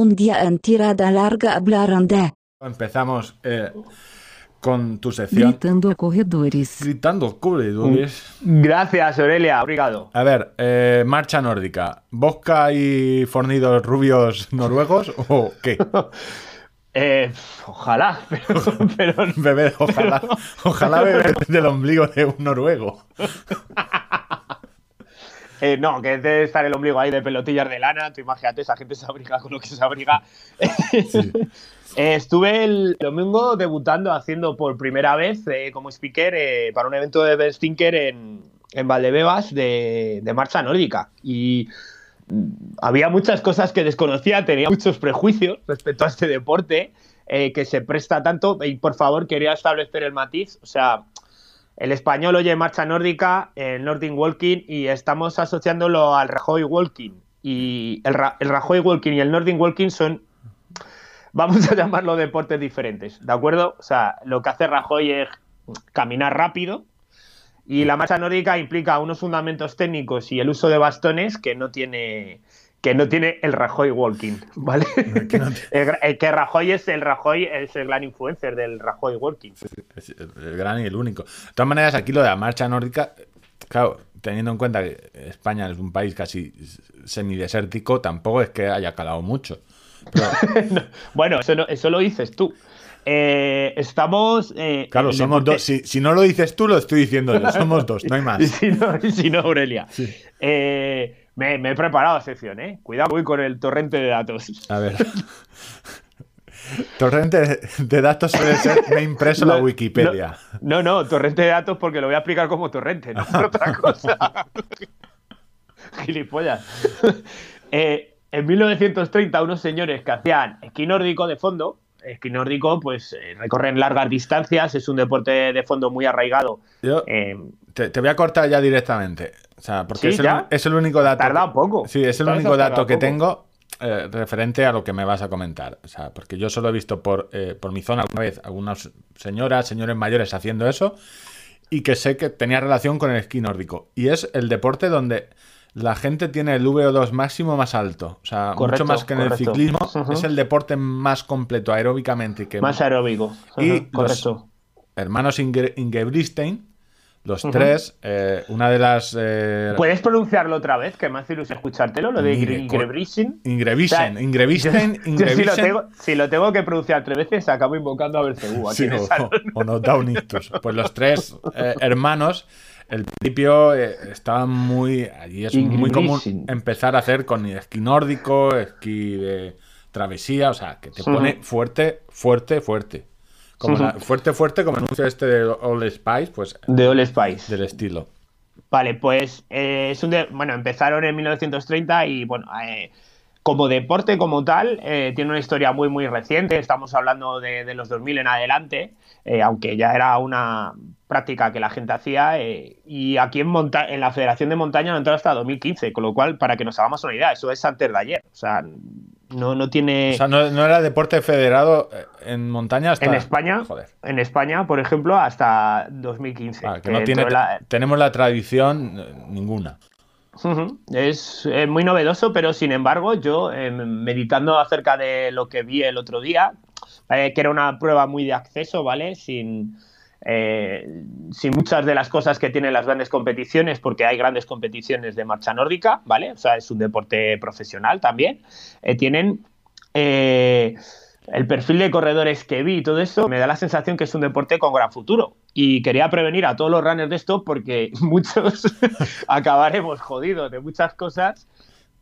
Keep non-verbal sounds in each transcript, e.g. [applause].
un día en tirada larga hablaron de Empezamos eh, con tu sección. gritando corredores. Gritando corredores. Gracias, Aurelia. Obrigado. A ver, eh, marcha nórdica. ¿Bosca y fornidos rubios noruegos o qué? [laughs] Eh, ojalá, [laughs] pero, pero Beber, ojalá, ojalá beber del ombligo de un noruego. [laughs] eh, no, que debe estar el ombligo ahí de pelotillas de lana. Tú imagínate, esa gente se abriga con lo que se abriga. [laughs] Eh, estuve el domingo debutando, haciendo por primera vez eh, como speaker para un evento de Ben Stinker en, en Valdebebas de, de marcha nórdica. Y mm, había muchas cosas que desconocía, tenía muchos prejuicios respecto a este deporte eh, que se presta tanto. Y por favor, quería establecer el matiz. O sea, el español oye marcha nórdica, el Nordic Walking, y estamos asociándolo al Rajoy Walking. Y el, Ra- Rajoy Walking y el Nordic Walking son, vamos a [laughs] llamarlo deportes diferentes, ¿de acuerdo? O sea, lo que hace Rajoy es caminar rápido, y la marcha nórdica implica unos fundamentos técnicos y el uso de bastones que no tiene que no tiene el Rajoy Walking, ¿vale? [laughs] Que no [laughs] el, gra- el que Rajoy es el Rajoy es el gran influencer del Rajoy Walking. El gran y el único. De todas maneras, aquí lo de la marcha nórdica, claro, teniendo en cuenta que España es un país casi semidesértico, tampoco es que haya calado mucho. Pero, [laughs] Bueno, eso, no- eso lo dices tú. Eh, estamos. eh, claro, somos dos. Si, si no lo dices tú, lo estoy diciendo yo. Somos dos, no hay más. Si no, y si no, Aurelia. Eh, me, me he preparado sección, ¿eh? Cuidado, voy con el torrente de datos. A ver. Torrente de- datos suele ser me he impreso la Wikipedia. No, no, torrente de datos porque lo voy a explicar como torrente, no por otra cosa. [laughs] Gilipollas. Eh, en 1930, unos señores que hacían esquí nórdico de fondo, esquí nórdico, pues eh, recorren largas distancias, es un deporte de fondo muy arraigado. Yo Eh, te, te voy a cortar ya directamente. O sea, porque ¿Sí, es, el, ya? es el único dato. Tarda un poco. Sí, es el Sabes, único has dato tardado que poco. tengo eh, referente a lo que me vas a comentar. O sea, porque yo solo he visto por, eh, por mi zona alguna vez algunas señoras, señores mayores haciendo eso y que sé que tenía relación con el esquí nórdico. Y es el deporte donde la gente tiene el VO2 máximo más alto. O sea, Correcto, mucho más que en el ciclismo. Es el deporte más completo aeróbicamente que más aeróbico. Y correcto. hermanos Inge Ingebrigtsen, los tres, eh, una de las... eh, ¿Puedes pronunciarlo otra vez? Que me hace ilusión escuchártelo, lo de O sea, Ingrebisten, Yo si lo, tengo, que pronunciar tres veces, acabo invocando a Belcebú Sí, o, salón. o nos da un ictus. Pues los tres eh, hermanos, el principio eh, estaban muy. Allí es muy común empezar a hacer con esquí nórdico, esquí de travesía, o sea, que te pone fuerte, fuerte, fuerte. Como la- fuerte, fuerte, como anuncio este de All Spice, pues De All Spice. del estilo. Vale, pues eh, es un de- bueno, empezaron en 1930 y bueno, eh, como deporte como tal, eh, tiene una historia muy muy reciente, estamos hablando de, de los 2000 en adelante, eh, aunque ya era una práctica que la gente hacía eh, y aquí en, monta en la Federación de Montaña no entró hasta 2015, con lo cual, para que nos hagamos una idea, eso es antes de ayer, o sea, no, no tiene... O sea, no, no era deporte federado eh, en montaña hasta. en España, Joder. en España, por ejemplo, hasta 2015. Ah, que que no tiene, la- tenemos la tradición eh, ninguna. Es eh, muy novedoso, pero sin embargo, yo eh, meditando acerca de lo que vi el otro día, eh, que era una prueba muy de acceso, ¿vale? Sin, eh, sin muchas de las cosas que tienen las grandes competiciones, porque hay grandes competiciones de marcha nórdica, ¿vale? O sea, es un deporte profesional también. Eh, tienen eh, el perfil de corredores que vi y todo eso, me da la sensación que es un deporte con gran futuro. Y quería prevenir a todos los runners de esto porque [laughs] muchos [laughs] acabaremos jodidos de muchas cosas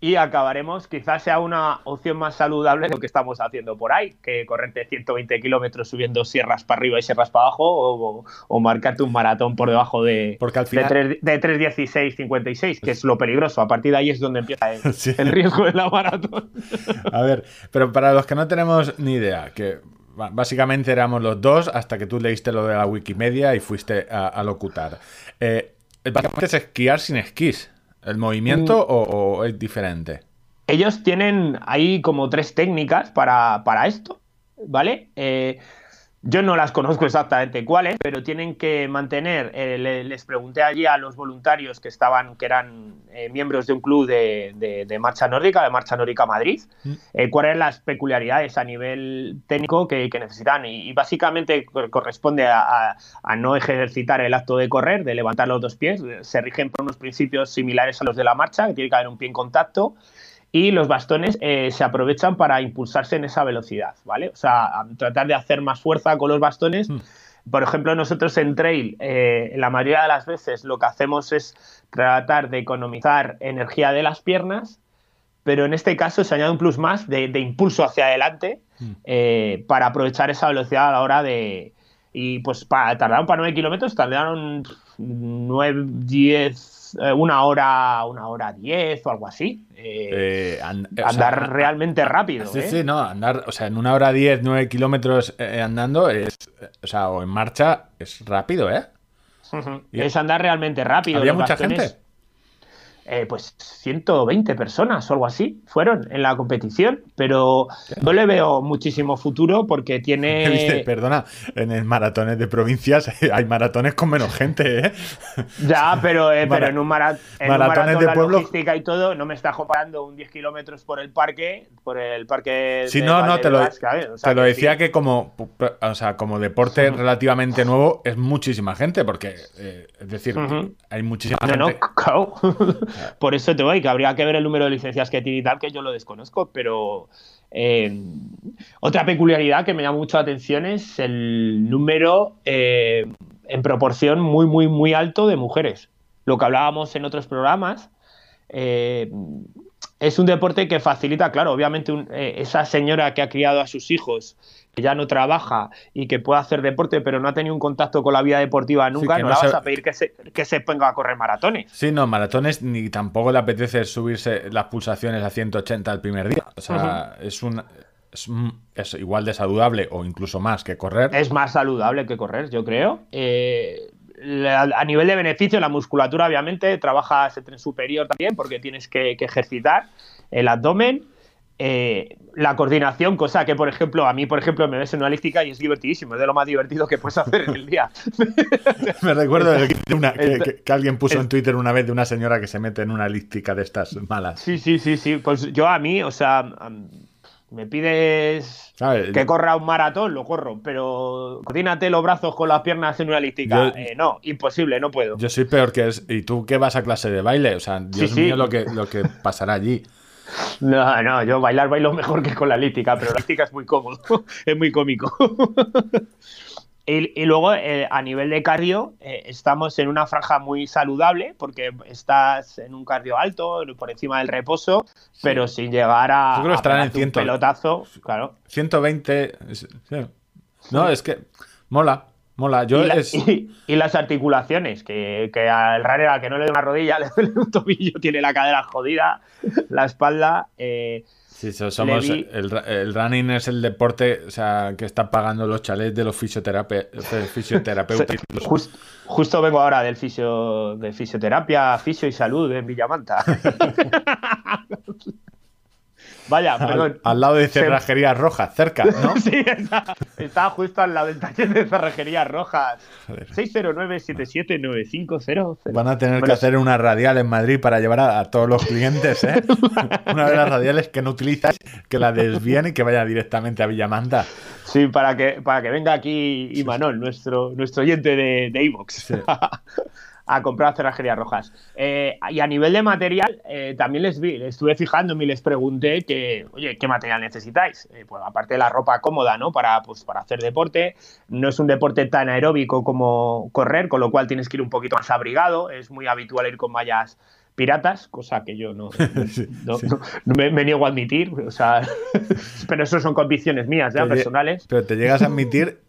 y acabaremos, quizás sea una opción más saludable de lo que estamos haciendo por ahí, que correrte 120 kilómetros subiendo sierras para arriba y sierras para abajo o, o marcarte un maratón por debajo de, Porque al final- de, 3, de 3.16, 56, que es lo peligroso. A partir de ahí es donde empieza el, [laughs] Sí. el riesgo de la maratón. [laughs] A ver, pero para los que no tenemos ni idea, que básicamente éramos los dos hasta que tú leíste lo de la Wikimedia y fuiste a, a locutar. Eh, básicamente es esquiar sin esquís. ¿El movimiento Mm. o, o es diferente? Ellos tienen ahí como tres técnicas para, para esto, ¿vale? Eh, yo no las conozco exactamente cuáles, pero tienen que mantener. eh, le- les pregunté allí a los voluntarios que estaban, que eran eh, miembros de un club de, de- de marcha nórdica, de marcha nórdica Madrid, Mm. eh, cuáles eran las peculiaridades a nivel técnico que, que necesitan. Y, y básicamente cor- corresponde a, a- a no ejercitar el acto de correr, de levantar los dos pies. Se rigen por unos principios similares a los de la marcha, que tiene que haber un pie en contacto y los bastones eh, se aprovechan para impulsarse en esa velocidad, ¿vale? O sea, tratar de hacer más fuerza con los bastones. Mm. Por ejemplo, nosotros en trail, eh, la mayoría de las veces lo que hacemos es tratar de economizar energía de las piernas, pero en este caso se añade un plus más de, de impulso hacia adelante Mm. eh, para aprovechar esa velocidad a la hora de... Y pues para, tardaron para 9 kilómetros, tardaron 9, 10, eh, una hora, una hora 10 o algo así. Eh, Eh, and- o sea, andar realmente rápido. Sí, sí, no, andar, o sea, en una hora 10, 9 kilómetros andando es, o sea, o en marcha es rápido, ¿eh? [laughs] Y- Es andar realmente rápido. ¿Había mucha gente? Eh, pues 120 personas o algo así fueron en la competición, pero no le veo muchísimo futuro porque tiene... [laughs] perdona, en el maratones de provincias [laughs] hay maratones con menos gente, ¿eh? [laughs] Ya, pero, eh, Mara- pero en un, mara- en un maratones maratón de la pueblo- logística y todo no me está comparando un 10 kilómetros por el parque, por el parque Sí, de no, no, te lo, Valdebebas, ¿sabes? O sea te lo que decía sí. que como, o sea, como deporte relativamente nuevo es muchísima gente, porque, eh, es decir, Ujú. hay muchísima No, no, gente. claro. Por eso te voy, que habría que ver el número de licencias que tiene y tal, que yo lo desconozco, pero eh, otra peculiaridad que me llama mucho la atención es el número eh, en proporción muy, muy, muy alto de mujeres. Lo que hablábamos en otros programas. eh, es un deporte que facilita, claro, obviamente un- eh, esa señora que ha criado a sus hijos, que ya no trabaja y que puede hacer deporte, pero no ha tenido un contacto con la vida deportiva nunca, no, no la se- vas a pedir que se, que se ponga a correr maratones. Sí, no, maratones ni tampoco le apetece subirse las pulsaciones a 180 el primer día. O sea, es un es, un- es igual de saludable o incluso más que correr. Es más saludable que correr, yo creo. Eh, la- a nivel de beneficio, la musculatura, obviamente, trabajas el tren superior también porque tienes que, que ejercitar el abdomen. eh, la coordinación, cosa que, por ejemplo, a mí, por ejemplo, me ves en una elíptica y es divertidísimo, es de lo más divertido que puedes hacer en el día. [laughs] Me recuerdo que, que- alguien puso en Twitter una vez de una señora que se mete en una elíptica de estas malas. Sí, sí, sí, sí. Pues yo a mí, o sea, me pides ¿Sabes? que corra un maratón, lo corro, pero coordínate los brazos con las piernas en una elíptica. Eh, no, imposible, no puedo. Yo soy peor que es. ¿Y tú qué vas a clase de baile? O sea, Dios sí. mío, lo que, lo que pasará allí. [laughs] No, no, yo bailar bailo mejor que con la elíptica, pero la elíptica es muy cómodo, [laughs] es muy cómico. [laughs] Y, y luego, eh, a nivel de cardio, eh, estamos en una franja muy saludable porque estás en un cardio alto, por encima del reposo, pero sin llegar a, Yo creo que a estarán en pegarte un 100. pelotazo, claro. 120. es- sí. No, es que. Mola, mola. Yo y, la- es. y- y las articulaciones, que, que al raro al que no le dé una rodilla, le duele un tobillo, tiene la cadera jodida, la espalda. eh, Sí, so- somos, vi- el, el running es el deporte o sea, que está pagando los chalets de los fisioterape- [laughs] fisioterapeutas. Justo vengo ahora del fisio, de fisioterapia, fisio y salud en Villamanta. [laughs] Vaya, perdón. al, lado de Se- cerrajería roja, cerca, ¿no? [laughs] Sí, está, está justo al lado del taller de cerrajerías rojas. Joder. 609-779500. Van a tener que hacer una radial en Madrid para llevar a, a todos los clientes, ¿eh? [laughs] una de las radiales que no utilizas, que la desvíen y que vaya directamente a Villamanta. Sí, para que, para que venga aquí Imanol, nuestro, nuestro oyente de, de Evox, Sí. [laughs] a comprar cerrajerías rojas. Eh, y a nivel de material, eh, también les vi, les estuve fijándome y les pregunté que, oye, ¿qué material necesitáis? Eh, pues aparte de la ropa cómoda, ¿no? Para, pues, para hacer deporte. No es un deporte tan aeróbico como correr, con lo cual tienes que ir un poquito más abrigado. Es muy habitual ir con mallas piratas, cosa que yo no, [laughs] Sí, no- sí. no- no me, me niego a admitir. O sea, [laughs] pero eso son convicciones mías, ya, personales. Pero te llegas a admitir,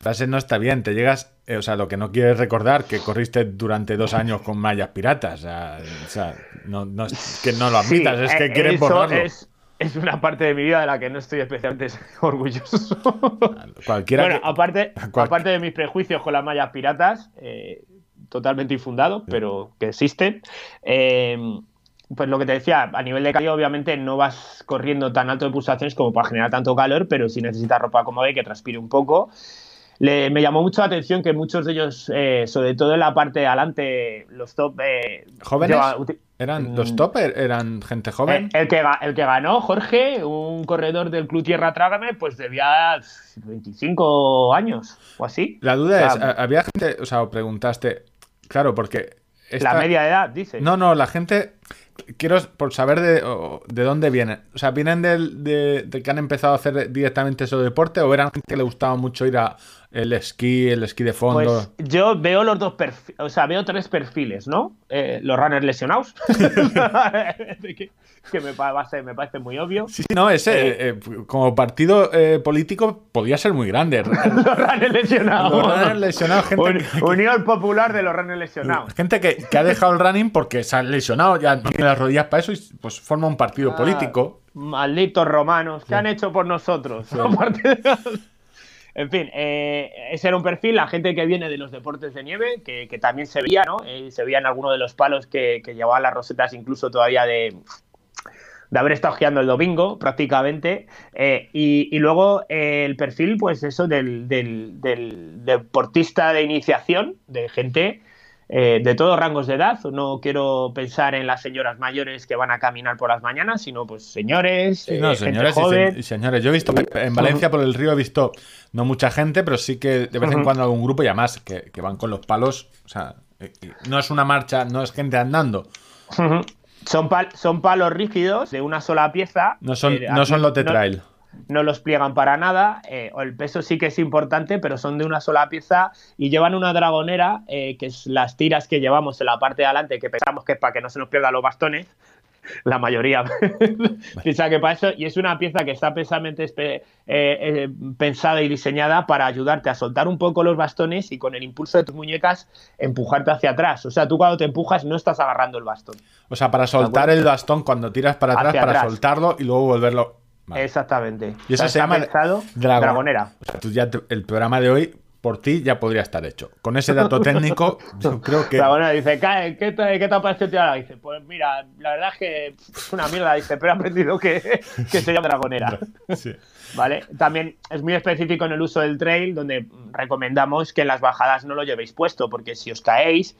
frase no está bien, te llegas, eh, o sea, lo que no quieres recordar, que corriste durante dos años con mallas piratas, o sea, o sea, no, no es que no lo Sí, admitas, es que eh, quieres borrarlo. Es, es una parte de mi vida de la que no estoy especialmente [laughs] orgulloso. Cualquiera bueno, que- aparte, aparte de mis prejuicios con las mallas piratas, eh, totalmente infundados, pero que existen. eh, pues lo que te decía, a nivel de cardio obviamente no vas corriendo tan alto de pulsaciones como para generar tanto calor, pero si necesitas ropa cómoda y que transpire un poco. Le, me llamó mucho la atención que muchos de ellos, eh, sobre todo en la parte de adelante, los top... Eh, ¿Jóvenes? lleva- ¿Eran Mm. los top? ¿Eran gente joven? Eh, el, que, el que ganó, Jorge, un corredor del Club Tierra Trágame, pues debía 25 años o así. La duda o es, sea, ¿ha- ¿había gente, o sea, preguntaste, claro, porque... esta- La media edad, dice. No, no, la gente, quiero por saber de, de dónde vienen. O sea, ¿vienen del- de, de que han empezado a hacer directamente ese deporte o eran gente que le gustaba mucho ir a el esquí, el esquí de fondo? Pues yo veo los dos perfiles, o sea, veo tres perfiles, ¿no? Eh, los runners lesionados, [laughs] [laughs] que, que me, pa- me parece muy obvio. Sí, no, ese, eh, eh, como partido político podía ser muy grande. [laughs] Los runners lesionados. Los runners lesionados, gente Un- que- Unión Popular de los runners lesionados. Gente que, que ha dejado el running porque se han lesionado, ya las rodillas para eso y pues forma un partido Ah, político. Malditos romanos, ¿qué han hecho por nosotros? [laughs] En fin, eh, ese era un perfil, la gente que viene de los deportes de nieve, que, que también se veía, ¿no? Eh, se veía en alguno de los palos que, que llevaban las rosetas, incluso todavía de, de haber estado guiando el domingo, prácticamente. Eh, y, y luego eh, el perfil, pues eso, del, del- del deportista de iniciación, de gente eh, de todos rangos de edad. No quiero pensar en las señoras mayores que van a caminar por las mañanas, sino pues señores, Sí, eh, gente y, joven. se- y señores. Yo he visto en Valencia por el río he visto no mucha gente, pero sí que de vez en cuando algún grupo y además que, que van con los palos. O sea, eh, eh, no es una marcha, no es gente andando. Son, pal- son palos rígidos de una sola pieza. No son, Eh, no son los de trail. no los pliegan para nada. eh, o el peso sí que es importante, pero son de una sola pieza y llevan una dragonera, eh, que es las tiras que llevamos en la parte de adelante, que pensamos que es para que no se nos pierdan los bastones. La mayoría [laughs] piensa que para eso, y es una pieza que está precisamente eh, eh, pensada y diseñada para ayudarte a soltar un poco los bastones y con el impulso de tus muñecas empujarte hacia atrás. O sea, tú cuando te empujas no estás agarrando el bastón. O sea, para soltar el bastón cuando tiras para atrás, para atrás. soltarlo y luego volverlo. Vale. Exactamente. Y eso O sea, se llama pensado dragon- dragonera. O sea, tú ya te- el programa de hoy por ti ya podría estar hecho. Con ese dato [laughs] técnico, yo creo que. Dragonera dice, "Ca- ¿qué te, qué te ha parecido? Dice, pues mira, la verdad es que es una mierda, dice, pero he aprendido que, [laughs] que se llama dragonera. [laughs] Sí. ¿Vale? También es muy específico en el uso del trail, donde recomendamos que en las bajadas no lo llevéis puesto, porque si os caéis,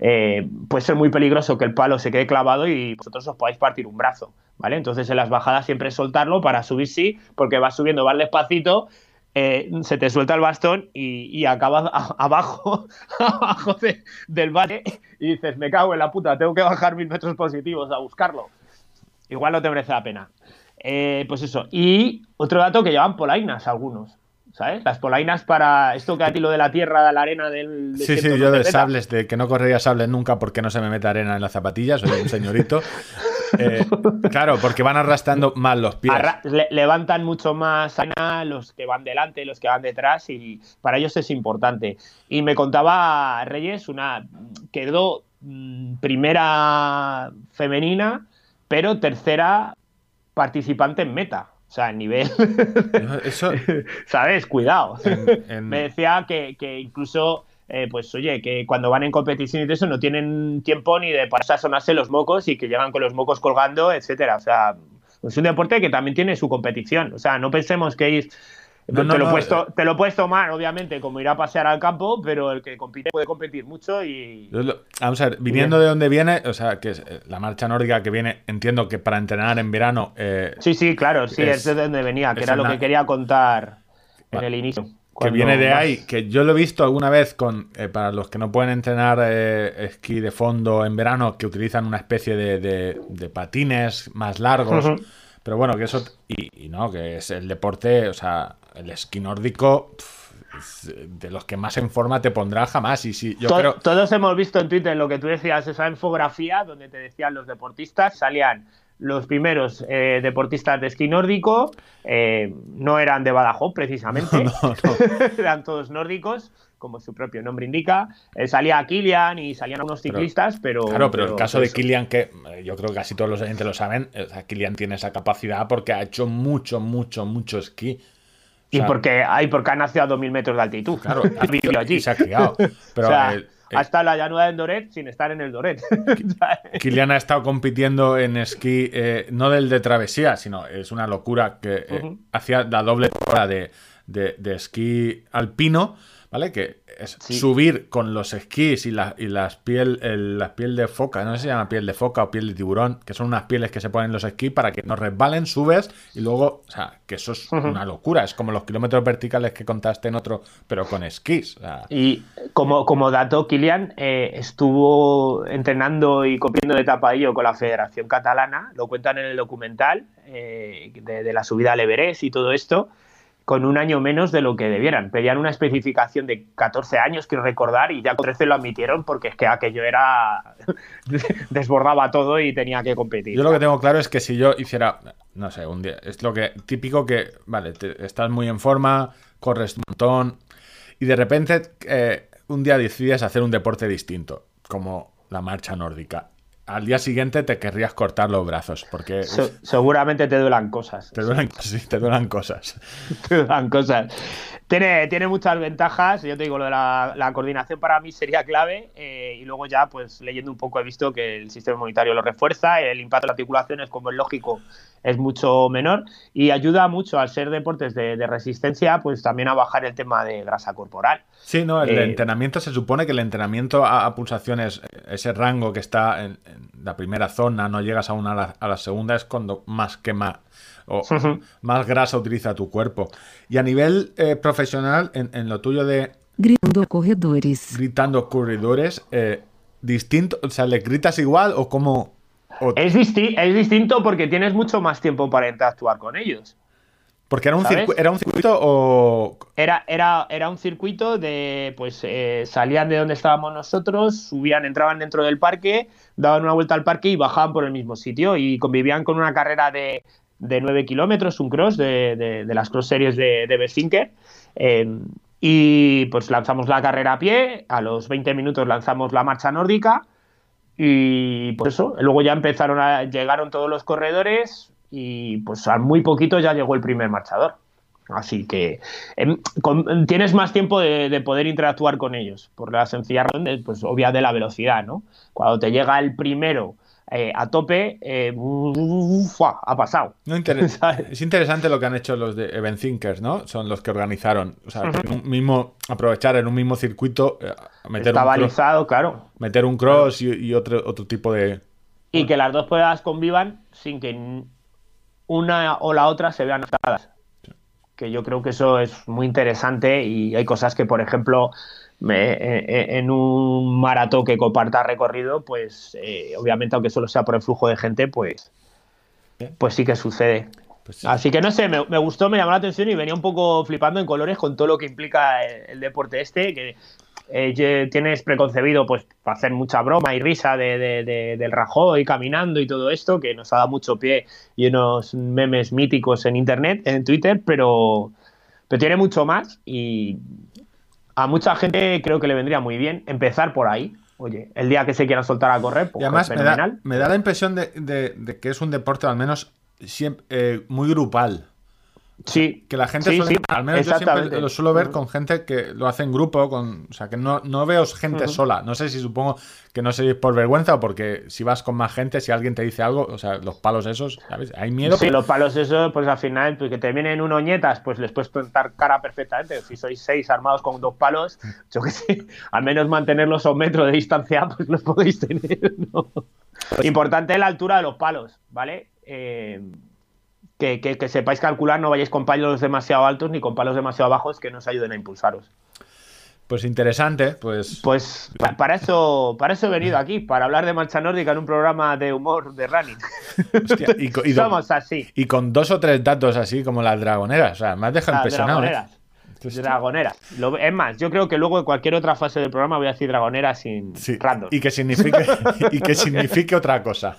eh, puede ser muy peligroso que el palo se quede clavado y vosotros os podáis partir un brazo, ¿vale? Entonces en las bajadas siempre soltarlo para subir sí, porque vas subiendo, vas despacito, eh, se te suelta el bastón y, y acabas abajo, [laughs] abajo de- del valle y dices, me cago en la puta, tengo que bajar mil metros positivos a buscarlo. Igual no te merece la pena. Eh, pues eso. Y otro dato que llevan polainas algunos. ¿Sabes? Las polainas para esto que a ti lo de la tierra, de la arena del Sí, desierto sí, no yo de sables, de que no correría sables nunca porque no se me mete arena en las zapatillas, soy un señorito. [laughs] Eh, claro, porque van arrastrando mal los pies. Arra- le- levantan mucho más arena los que van delante, los que van detrás y para ellos es importante. Y me contaba Reyes una quedó mm, primera femenina, pero tercera participante en meta. O sea, en nivel. [laughs] Eso, ¿Sabes? Cuidado. En- en- Me decía que, que incluso, eh, pues oye, que cuando van en competición y todo eso no tienen tiempo ni de pasar a sonarse los mocos y que llegan con los mocos colgando, etcétera. O sea, es un deporte que también tiene su competición. O sea, no pensemos que ir. No, no, te, lo puedes eh. te lo puedes tomar, obviamente, como ir a pasear al campo, pero el que compite puede competir mucho y. vamos a ver, viniendo de donde viene, o sea, que es eh, la marcha nórdica que viene, entiendo que para entrenar en verano. eh, Sí, sí, claro, sí, Es- es, de donde venía, que era lo que quería contar en el inicio. que viene de ahí, que yo lo he visto alguna vez con eh, para los que no pueden entrenar eh, esquí de fondo en verano, que utilizan una especie de, de- de patines más largos. Pero bueno, que eso. Y, y no, que es el deporte, o sea, el esquí nórdico. es de los que más en forma te pondrá jamás. Y sí, yo To- creo. Todos hemos visto en Twitter lo que tú decías, esa infografía donde te decían los deportistas, salían los primeros eh, deportistas de esquí nórdico, eh, no eran de Badajoz precisamente, [laughs] No, no. [laughs] eran todos nórdicos, como su propio nombre indica. Eh, salía Kilian y salían algunos Pero- ciclistas, pero... Claro, pero el caso de. Kilian, que eh, yo creo que casi todos los oyentes lo saben, o sea, Kilian tiene esa capacidad porque ha hecho mucho, mucho, mucho esquí. O Y sea, porque, ay, porque ha nacido a 2.000 metros de altitud. Claro, [laughs] ha vivido allí. y se ha criado. [laughs] Pero O sea, el- ha estado en la llanura de Doret sin estar en el Doret. [laughs] Kilian ha estado compitiendo en esquí, eh, no del de travesía, sino es una locura que eh, hacía la doble hora de, de- de esquí alpino, ¿vale? Que es Sí. subir con los esquís y, la, y las piel, el- la piel de foca, no sé si se llama piel de foca o piel de tiburón, que son unas pieles que se ponen en los esquís para que no resbalen, subes y luego, o sea, que eso es una locura, es como los kilómetros verticales que contaste en otro, pero con esquís. o sea, Y como, como dato, Kilian eh, estuvo entrenando y copiando de tapadillo con la Federación Catalana, lo cuentan en el documental eh, de, de la subida al Everest y todo esto, con un año menos de lo que debieran. Pedían una especificación de 14 años, quiero recordar, y ya con 13 lo admitieron porque es que aquello era. [laughs] desbordaba todo y tenía que competir. Yo lo que tengo claro es que si yo hiciera, no sé, un día, es lo que típico que, vale, te- estás muy en forma, corres un montón y de repente eh, un día decides hacer un deporte distinto, como la marcha nórdica. Al día siguiente te querrías cortar los brazos porque Se- seguramente te duelan cosas. te duelen, [laughs] sí, te duelen cosas. te dan cosas. Tiene, tiene muchas ventajas. Yo te digo, lo de la, la coordinación para mí sería clave. eh, y luego ya, pues leyendo un poco, he visto que el sistema inmunitario lo refuerza. El impacto en las articulaciones, como es lógico, es mucho menor. Y ayuda mucho al ser deportes de, de resistencia, pues también a bajar el tema de grasa corporal. Sí, no, el Eh, entrenamiento se supone que el entrenamiento a, a pulsaciones, ese rango que está en, en la primera zona, no llegas a una a la, a la segunda, es cuando más quema o Ujú. más grasa utiliza tu cuerpo. Y a nivel eh, profesional, en, en lo tuyo de Gritando corredores. gritando corredores, eh, distinto, o sea, ¿le gritas igual o cómo? o- Es, disti- es distinto porque tienes mucho más tiempo para interactuar con ellos. porque era un, era un circuito o Era, era, era un circuito de, pues, eh, salían de donde estábamos nosotros, subían, entraban dentro del parque, daban una vuelta al parque y bajaban por el mismo sitio y convivían con una carrera de, de 9 kilómetros, un cross de, de- de las cross series de, de Besinker. Eh, y pues lanzamos la carrera a pie, a los 20 minutos lanzamos la marcha nórdica y pues eso, luego ya empezaron a, llegaron todos los corredores y pues a muy poquito ya llegó el primer marchador. Así que em, con- tienes más tiempo de, de poder interactuar con ellos, por la sencilla razón, de, pues obvia de la velocidad, ¿no? Cuando te llega el primero eh, a tope, eh, ¡fua! ha pasado. No inter- [laughs] ¿Sabes? es interesante lo que han hecho los de Event Thinkers, ¿no? Son los que organizaron. O sea, en un mismo, aprovechar en un mismo circuito, eh, meter, Está un cross, claro. meter un cross y, y otro, otro tipo de. Y que las dos pruebas convivan sin que una o la otra se vean afectadas. Que yo creo que eso es muy interesante y hay cosas que, por ejemplo, en un maratón que comparta recorrido, pues eh, obviamente, aunque solo sea por el flujo de gente, pues, pues sí que sucede. Pues, Así que no sé, me, me gustó, me llamó la atención y venía un poco flipando en colores con todo lo que implica el, el deporte este, que eh, tienes preconcebido pues para hacer mucha broma y risa de, de- de- del Rajoy caminando y todo esto, que nos ha dado mucho pie y unos memes míticos en internet, en Twitter, pero, pero tiene mucho más y a mucha gente creo que le vendría muy bien empezar por ahí. Oye, el día que se quiera soltar a correr, pues y además me da, fenomenal. me da la impresión de, de- de que es un deporte al menos siempre, eh, muy grupal. Sí, Que la gente sí, suele- sí, al menos yo siempre lo suelo ver con gente que lo hace en grupo, con, o sea, que no, no veo gente sola. No sé si supongo que no es por vergüenza o porque si vas con más gente, si alguien te dice algo, o sea, los palos esos, ¿sabes? Hay miedo. Sí, los palos esos, pues al final, pues que te vienen uno ñetas, pues les puedes plantar cara perfectamente. Si sois seis armados con dos palos, yo qué sé, [laughs] al menos mantenerlos a un metro de distancia, pues los podéis tener, ¿no? Importante la altura de los palos, ¿vale? Eh, que, que- que sepáis calcular, no vayáis con palos demasiado altos ni con palos demasiado bajos que nos ayuden a impulsaros. Pues interesante, pues. Pues pa- para eso, para eso he venido aquí, para hablar de marcha nórdica en un programa de humor de running. [laughs] hostia, y, Somos así. y con dos o tres datos así como las dragoneras. O sea, me has dejado Las impresionado. ¿eh? dragoneras. Hostia. Dragoneras. Lo- es más, yo creo que luego en cualquier otra fase del programa voy a decir dragoneras sin Sí, random. Y que signifique, [laughs] y que signifique otra cosa.